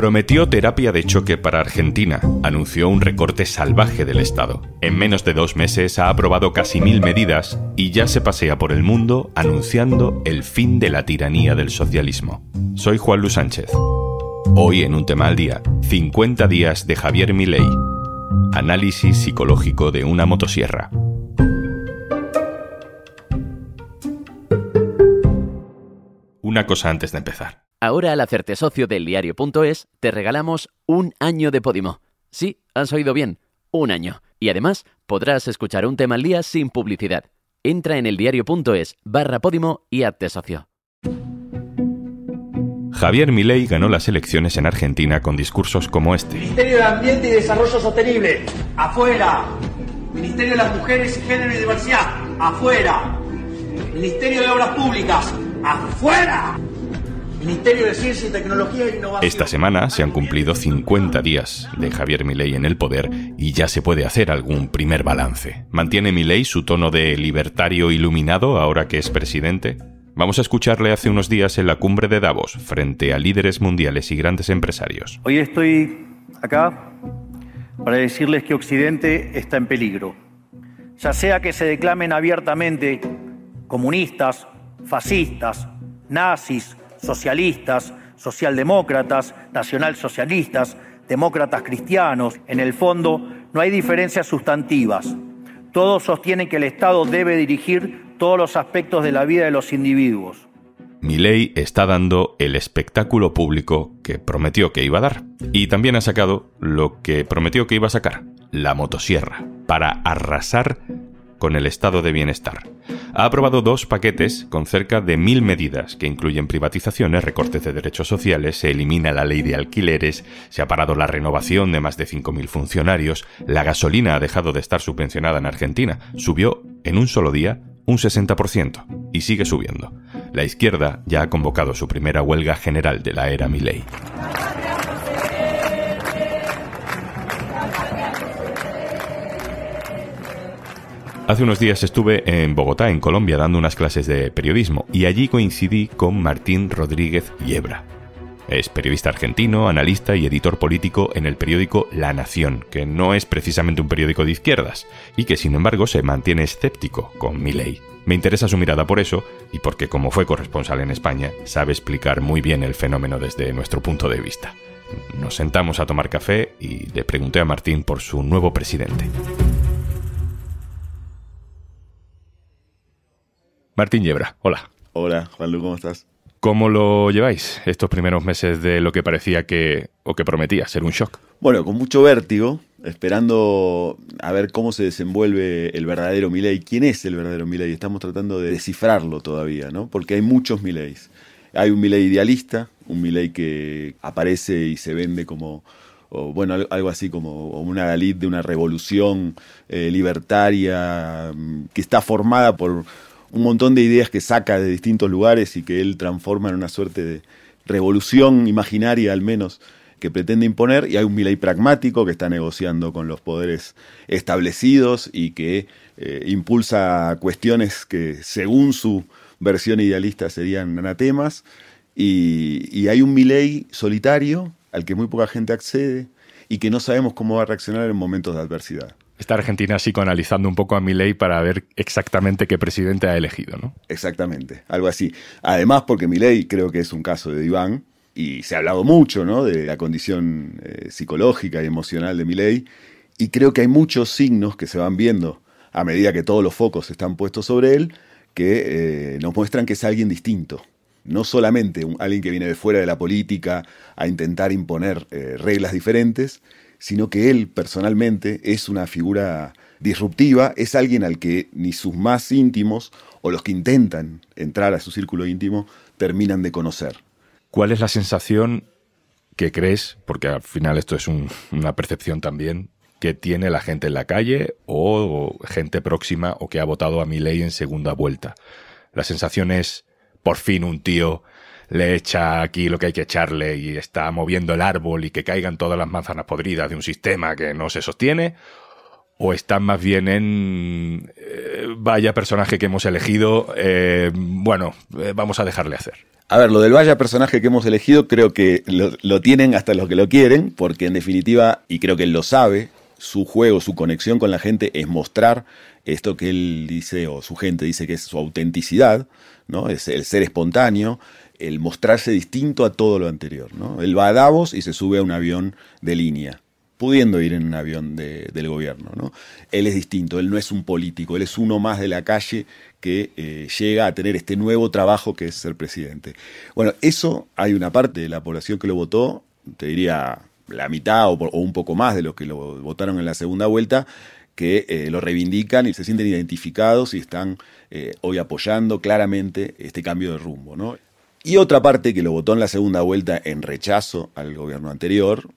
Prometió terapia de choque para Argentina, anunció un recorte salvaje del Estado. En menos de dos meses ha aprobado casi mil medidas y ya se pasea por el mundo anunciando el fin de la tiranía del socialismo. Soy Juan Luis Sánchez. Hoy en un tema al día, 50 días de Javier Milei. Análisis psicológico de una motosierra. Una cosa antes de empezar. Ahora al hacerte socio del diario.es te regalamos un año de Podimo. Sí, has oído bien, un año. Y además podrás escuchar un tema al día sin publicidad. Entra en eldiario.es barra Podimo y hazte socio. Javier Milei ganó las elecciones en Argentina con discursos como este. Ministerio de Ambiente y Desarrollo Sostenible, afuera. Ministerio de las Mujeres, Género y Diversidad, afuera. Ministerio de Obras Públicas, afuera. Ministerio de Ciencia y Tecnología e Innovación. Esta semana se han cumplido 50 días de Javier Milei en el poder y ya se puede hacer algún primer balance. ¿Mantiene Milei su tono de libertario iluminado ahora que es presidente? Vamos a escucharle hace unos días en la cumbre de Davos, frente a líderes mundiales y grandes empresarios. Hoy estoy acá para decirles que Occidente está en peligro. Ya sea que se declamen abiertamente comunistas, fascistas, nazis, socialistas, socialdemócratas, nacionalsocialistas, demócratas cristianos, en el fondo no hay diferencias sustantivas. Todos sostienen que el Estado debe dirigir todos los aspectos de la vida de los individuos. Milei está dando el espectáculo público que prometió que iba a dar. Y también ha sacado lo que prometió que iba a sacar, la motosierra, para arrasar con el estado de bienestar. Ha aprobado dos paquetes con cerca de mil medidas que incluyen privatizaciones, recortes de derechos sociales, se elimina la ley de alquileres, se ha parado la renovación de más de 5.000 funcionarios, la gasolina ha dejado de estar subvencionada en Argentina, subió en un solo día un 60% y sigue subiendo. La izquierda ya ha convocado su primera huelga general de la era Milei. Hace unos días estuve en Bogotá, en Colombia, dando unas clases de periodismo y allí coincidí con Martín Rodríguez Yebra. Es periodista argentino, analista y editor político en el periódico La Nación, que no es precisamente un periódico de izquierdas y que sin embargo se mantiene escéptico con mi ley. Me interesa su mirada por eso y porque como fue corresponsal en España, sabe explicar muy bien el fenómeno desde nuestro punto de vista. Nos sentamos a tomar café y le pregunté a Martín por su nuevo presidente. Martín Yebra, hola. Hola, Juanlu, ¿cómo estás? ¿Cómo lo lleváis estos primeros meses de lo que parecía que, o que prometía ser un shock? Bueno, con mucho vértigo, esperando a ver cómo se desenvuelve el verdadero Milei. ¿Quién es el verdadero Milei? Estamos tratando de descifrarlo todavía, ¿no? Porque hay muchos Mileis. Hay un Milei idealista, un Milei que aparece y se vende como bueno, algo así como una Dalit de una revolución eh, libertaria mm, que está formada por un montón de ideas que saca de distintos lugares y que él transforma en una suerte de revolución imaginaria al menos que pretende imponer. Y hay un Milei pragmático que está negociando con los poderes establecidos y que eh, impulsa cuestiones que según su versión idealista serían anatemas. Y, y hay un Milei solitario al que muy poca gente accede y que no sabemos cómo va a reaccionar en momentos de adversidad está Argentina psicoanalizando un poco a Milei para ver exactamente qué presidente ha elegido, ¿no? Exactamente, algo así. Además, porque Milei creo que es un caso de diván y se ha hablado mucho, ¿no? De la condición eh, psicológica y emocional de Milei y creo que hay muchos signos que se van viendo a medida que todos los focos están puestos sobre él que eh, nos muestran que es alguien distinto. No solamente alguien que viene de fuera de la política a intentar imponer eh, reglas diferentes, sino que él personalmente es una figura disruptiva, es alguien al que ni sus más íntimos o los que intentan entrar a su círculo íntimo terminan de conocer. ¿Cuál es la sensación que crees, porque al final esto es una percepción también, que tiene la gente en la calle o, gente próxima o que ha votado a mi ley en segunda vuelta? La sensación es, por fin un tío le echa aquí lo que hay que echarle y está moviendo el árbol y que caigan todas las manzanas podridas de un sistema que no se sostiene, o están más bien en eh, vaya personaje que hemos elegido, eh, bueno, eh, vamos a dejarle hacer. A ver, lo del vaya personaje que hemos elegido creo que lo, lo, tienen hasta los que lo quieren, porque en definitiva, y creo que él lo sabe, su juego, su conexión con la gente es mostrar esto que él dice, o su gente dice que es su autenticidad, ¿no? Es el ser espontáneo, el mostrarse distinto a todo lo anterior, ¿no? Él va a Davos y se sube a un avión de línea pudiendo ir en un avión del gobierno. ¿no? Él es distinto, él no es un político, él es uno más de la calle que eh, llega a tener este nuevo trabajo que es ser presidente. Bueno, eso hay una parte de la población que lo votó, te diría la mitad o, un poco más de los que lo votaron en la segunda vuelta, que eh, lo reivindican y se sienten identificados y están eh, hoy apoyando claramente este cambio de rumbo. ¿no? Y otra parte que lo votó en la segunda vuelta en rechazo al gobierno anterior,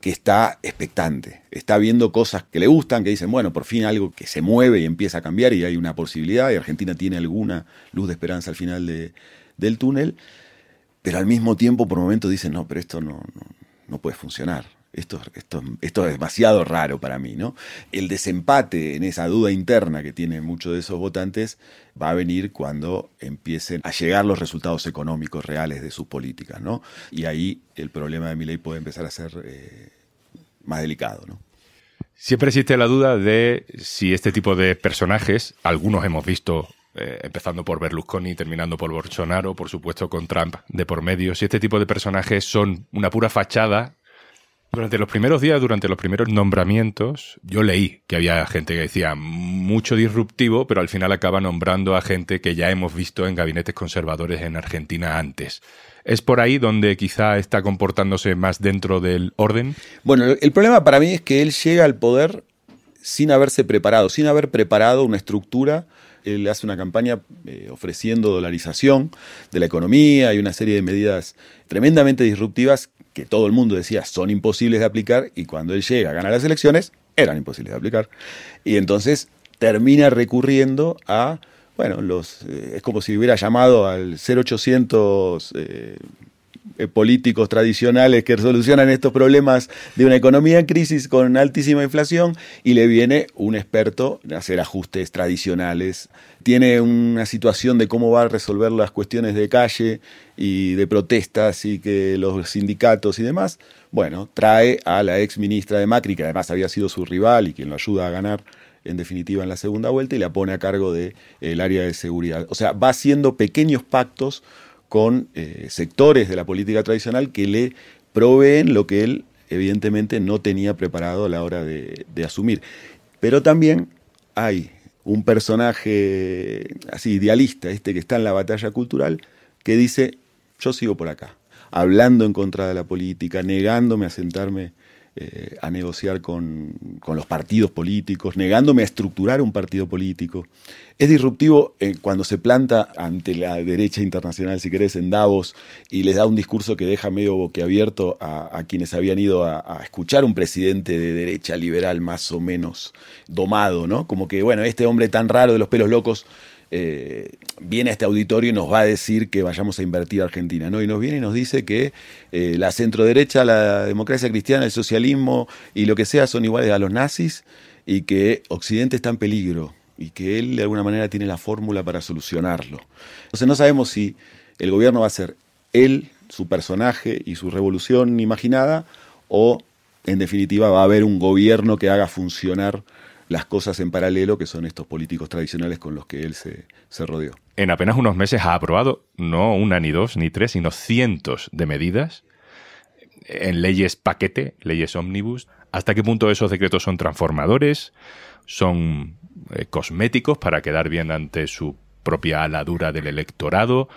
que está expectante, está viendo cosas que le gustan, que dicen, bueno, por fin algo que se mueve y empieza a cambiar y hay una posibilidad y Argentina tiene alguna luz de esperanza al final de, del túnel, pero al mismo tiempo por momentos dicen, no, pero esto no, no, puede funcionar. Esto, esto, esto, es demasiado raro para mí, ¿no? El desempate en esa duda interna que tienen muchos de esos votantes va a venir cuando empiecen a llegar los resultados económicos reales de sus políticas, ¿no? Y ahí el problema de mi ley puede empezar a ser eh, más delicado, ¿no? Siempre existe la duda de si este tipo de personajes, algunos hemos visto eh, empezando por Berlusconi, terminando por Bolsonaro, por supuesto con Trump de por medio, si este tipo de personajes son una pura fachada durante los primeros días, durante los primeros nombramientos, yo leí que había gente que decía mucho disruptivo, pero al final acaba nombrando a gente que ya hemos visto en gabinetes conservadores en Argentina antes. ¿Es por ahí donde quizá está comportándose más dentro del orden? Bueno, el problema para mí es que él llega al poder sin haberse preparado, sin haber preparado una estructura él hace una campaña eh, ofreciendo dolarización de la economía y una serie de medidas tremendamente disruptivas que todo el mundo decía son imposibles de aplicar y cuando él llega a ganar las elecciones eran imposibles de aplicar. Y entonces termina recurriendo a, bueno, los, eh, es como si hubiera llamado al 0800 eh, políticos tradicionales que solucionan estos problemas de una economía en crisis con altísima inflación y le viene un experto a hacer ajustes tradicionales. Tiene una situación de cómo va a resolver las cuestiones de calle y de protestas y que los sindicatos y demás. Bueno, trae a la ex ministra de Macri, que además había sido su rival y quien lo ayuda a ganar en definitiva en la segunda vuelta y la pone a cargo del de, área de seguridad. O sea, va haciendo pequeños pactos con eh, sectores de la política tradicional que le proveen lo que él evidentemente no tenía preparado a la hora de, asumir. Pero también hay un personaje así idealista, este que está en la batalla cultural, que dice, yo sigo por acá, hablando en contra de la política, negándome a sentarme eh, a negociar con, los partidos políticos, negándome a estructurar un partido político. Es disruptivo eh, cuando se planta ante la derecha internacional, si querés, en Davos y les da un discurso que deja medio boquiabierto a, a quienes habían ido a, a, escuchar un presidente de derecha liberal más o menos domado, ¿no? Como que, bueno, este hombre tan raro de los pelos locos eh, viene a este auditorio y nos va a decir que vayamos a invertir a Argentina, ¿no? Y nos viene y nos dice que eh, la centroderecha, la democracia cristiana, el socialismo y lo que sea son iguales a los nazis y que Occidente está en peligro y que él de alguna manera tiene la fórmula para solucionarlo. Entonces no sabemos si el gobierno va a ser él, su personaje y su revolución imaginada o en definitiva va a haber un gobierno que haga funcionar las cosas en paralelo que son estos políticos tradicionales con los que él se, rodeó. En apenas unos meses ha aprobado no una, ni dos, ni tres, sino cientos de medidas en leyes paquete, leyes ómnibus. ¿Hasta qué punto esos decretos son transformadores? ¿Son eh, cosméticos para quedar bien ante su propia aladura del electorado?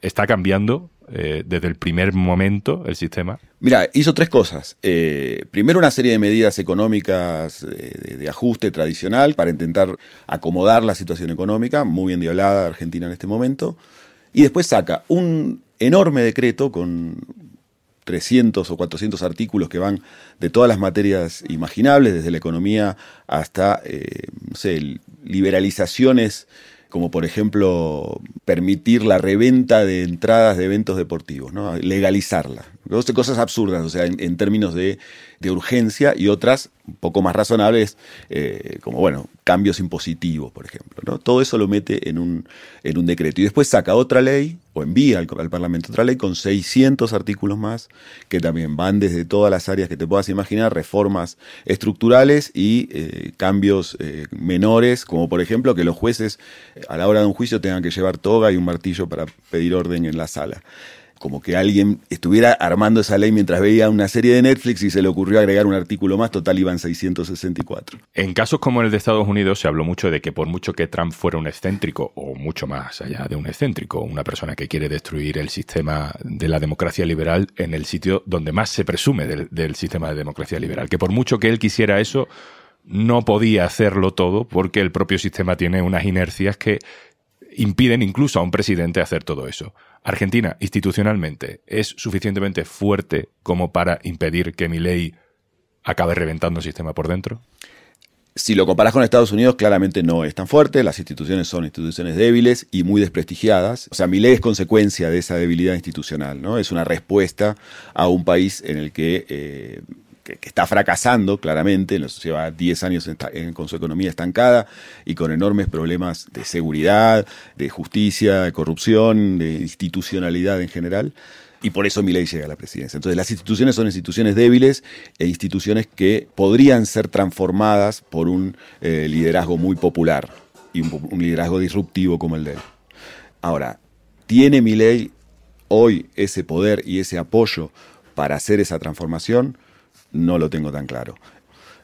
¿Está cambiando eh, desde el primer momento el sistema? Mira, hizo tres cosas. Eh, primero una serie de medidas económicas eh, de, ajuste tradicional para intentar acomodar la situación económica, muy bien diablada Argentina en este momento. Y después saca un enorme decreto con 300 o 400 artículos que van de todas las materias imaginables, desde la economía hasta, no sé, liberalizaciones como por ejemplo permitir la reventa de entradas de eventos deportivos, ¿no? legalizarla. Cosas absurdas, o sea, en, términos de, urgencia y otras un poco más razonables, eh, como, bueno, cambios impositivos, por ejemplo. ¿no? Todo eso lo mete en un, en un decreto. Y después saca otra ley o envía al, Parlamento otra ley con 600 artículos más, que también van desde todas las áreas que te puedas imaginar, reformas estructurales y eh, cambios eh, menores, como por ejemplo que los jueces a la hora de un juicio tengan que llevar toga y un martillo para pedir orden en la sala como que alguien estuviera armando esa ley mientras veía una serie de Netflix y se le ocurrió agregar un artículo más, total iban 664. En casos como el de Estados Unidos se habló mucho de que por mucho que Trump fuera un excéntrico, o mucho más allá de un excéntrico, una persona que quiere destruir el sistema de la democracia liberal en el sitio donde más se presume del, del sistema de democracia liberal, que por mucho que él quisiera eso, no podía hacerlo todo porque el propio sistema tiene unas inercias que impiden incluso a un presidente hacer todo eso. Argentina, institucionalmente, es suficientemente fuerte como para impedir que mi ley acabe reventando el sistema por dentro? Si lo comparas con Estados Unidos, claramente no es tan fuerte. Las instituciones son instituciones débiles y muy desprestigiadas. O sea, mi ley es consecuencia de esa debilidad institucional, ¿no? Es una respuesta a un país en el que eh, que, está fracasando claramente, nos lleva 10 años con su economía estancada y con enormes problemas de seguridad, de justicia, de corrupción, de institucionalidad en general. Y por eso mi ley llega a la presidencia. Entonces las instituciones son instituciones débiles e instituciones que podrían ser transformadas por un eh, liderazgo muy popular y un, liderazgo disruptivo como el de él. Ahora, ¿tiene mi ley hoy ese poder y ese apoyo para hacer esa transformación? No lo tengo tan claro.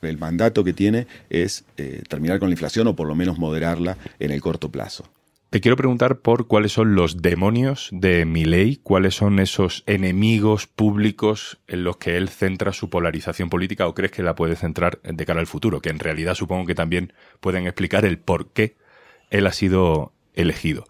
El mandato que tiene es eh, terminar con la inflación o por lo menos moderarla en el corto plazo. Te quiero preguntar por cuáles son los demonios de ley, cuáles son esos enemigos públicos en los que él centra su polarización política o crees que la puede centrar de cara al futuro, que en realidad supongo que también pueden explicar el por qué él ha sido elegido.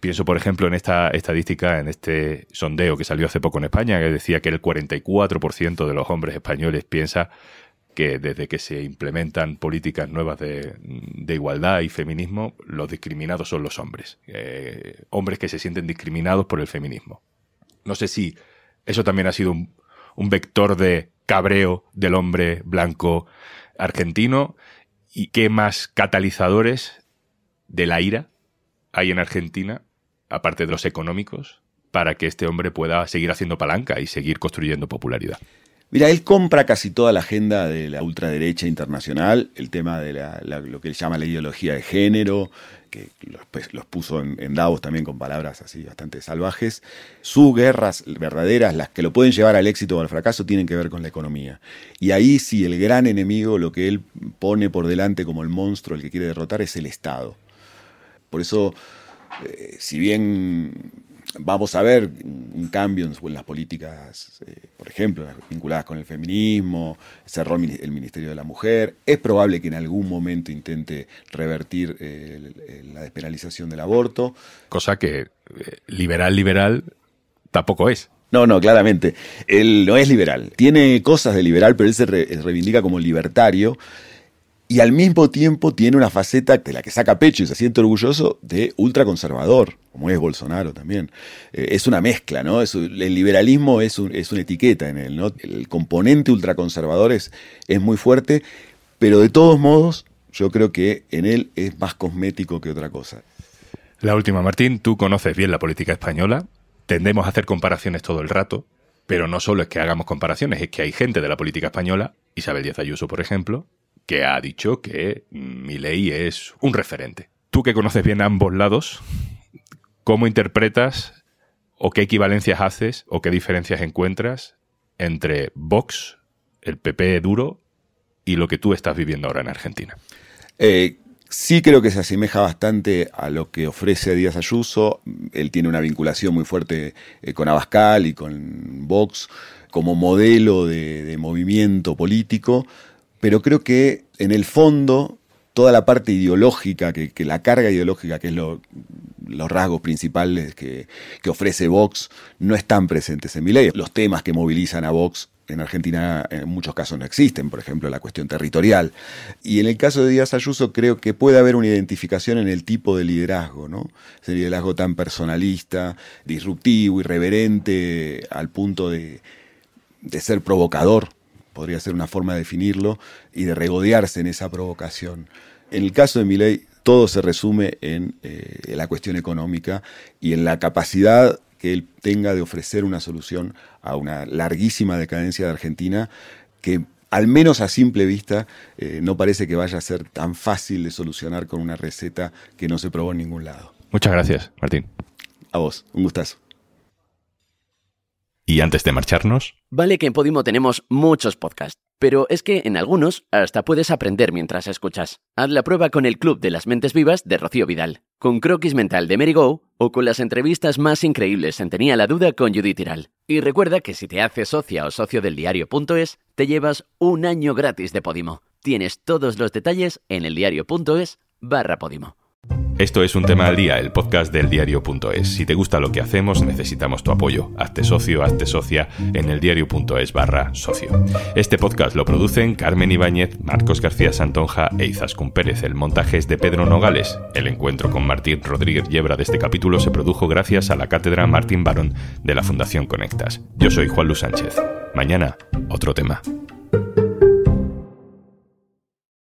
Pienso, por ejemplo, en esta estadística, en este sondeo que salió hace poco en España, que decía que el 44% de los hombres españoles piensa que desde que se implementan políticas nuevas de, igualdad y feminismo, los discriminados son los hombres. Eh, hombres que se sienten discriminados por el feminismo. No sé si eso también ha sido un, un vector de cabreo del hombre blanco argentino y qué más catalizadores de la ira hay en Argentina aparte de los económicos, para que este hombre pueda seguir haciendo palanca y seguir construyendo popularidad? Mira, él compra casi toda la agenda de la ultraderecha internacional, el tema de lo que él llama la ideología de género, que los, pues, puso en, Davos también con palabras así bastante salvajes. Sus guerras verdaderas, las que lo pueden llevar al éxito o al fracaso, tienen que ver con la economía. Y ahí sí, el gran enemigo, lo que él pone por delante como el monstruo, el que quiere derrotar, es el Estado. Por eso eh, si bien vamos a ver un cambio en, las políticas, eh, por ejemplo, vinculadas con el feminismo, cerró el Ministerio de la Mujer, es probable que en algún momento intente revertir eh, la despenalización del aborto. Cosa que liberal, liberal tampoco es. No, no, claramente. Él no es liberal. Tiene cosas de liberal, pero él se reivindica como libertario y al mismo tiempo tiene una faceta de la que saca pecho y se siente orgulloso de ultraconservador, como es Bolsonaro también. Eh, es una mezcla, ¿no? el liberalismo es, es, una etiqueta en él, ¿no? El componente ultraconservador es, es muy fuerte, pero de todos modos yo creo que en él es más cosmético que otra cosa. La última, Martín, tú conoces bien la política española, tendemos a hacer comparaciones todo el rato, pero no solo es que hagamos comparaciones, es que hay gente de la política española, Isabel Díaz Ayuso, por ejemplo, que ha dicho que ley es un referente. Tú que conoces bien ambos lados, ¿cómo interpretas o qué equivalencias haces o qué diferencias encuentras entre Vox, el PP duro, y lo que tú estás viviendo ahora en Argentina? Eh, sí creo que se asemeja bastante a lo que ofrece Díaz Ayuso. Él tiene una vinculación muy fuerte eh, con Abascal y con Vox como modelo de movimiento político pero creo que en el fondo toda la parte ideológica, que, la carga ideológica, que es lo, los rasgos principales que, ofrece Vox, no están presentes en mi ley. Los temas que movilizan a Vox en Argentina en muchos casos no existen, por ejemplo, la cuestión territorial. Y en el caso de Díaz Ayuso creo que puede haber una identificación en el tipo de liderazgo, ¿no? Ese liderazgo tan personalista, disruptivo, irreverente, al punto de, de ser provocador, podría ser una forma de definirlo, y de regodearse en esa provocación. En el caso de Milei, todo se resume en eh, la cuestión económica y en la capacidad que él tenga de ofrecer una solución a una larguísima decadencia de Argentina que al menos a simple vista eh, no parece que vaya a ser tan fácil de solucionar con una receta que no se probó en ningún lado. Muchas gracias, Martín. A vos, un gustazo. Y antes de marcharnos... Vale que en Podimo tenemos muchos podcasts, pero es que en algunos hasta puedes aprender mientras escuchas. Haz la prueba con el Club de las Mentes Vivas de Rocío Vidal, con Croquis Mental de Mary Go o con las entrevistas más increíbles en Tenía la Duda con Judith Tiral. Y recuerda que si te haces socia o socio del diario.es, te llevas un año gratis de Podimo. Tienes todos los detalles en eldiario.es barra Podimo. Esto es un tema al día, el podcast del diario.es. Si te gusta lo que hacemos, necesitamos tu apoyo. Hazte socio, hazte socia en el diario.es barra socio. Este podcast lo producen Carmen Ibáñez, Marcos García Santonja e Izaskun Pérez. El montaje es de Pedro Nogales. El encuentro con Martín Rodríguez Yebra de este capítulo se produjo gracias a la cátedra Martín Barón de la Fundación Conectas. Yo soy Juan Luis Sánchez. Mañana, otro tema.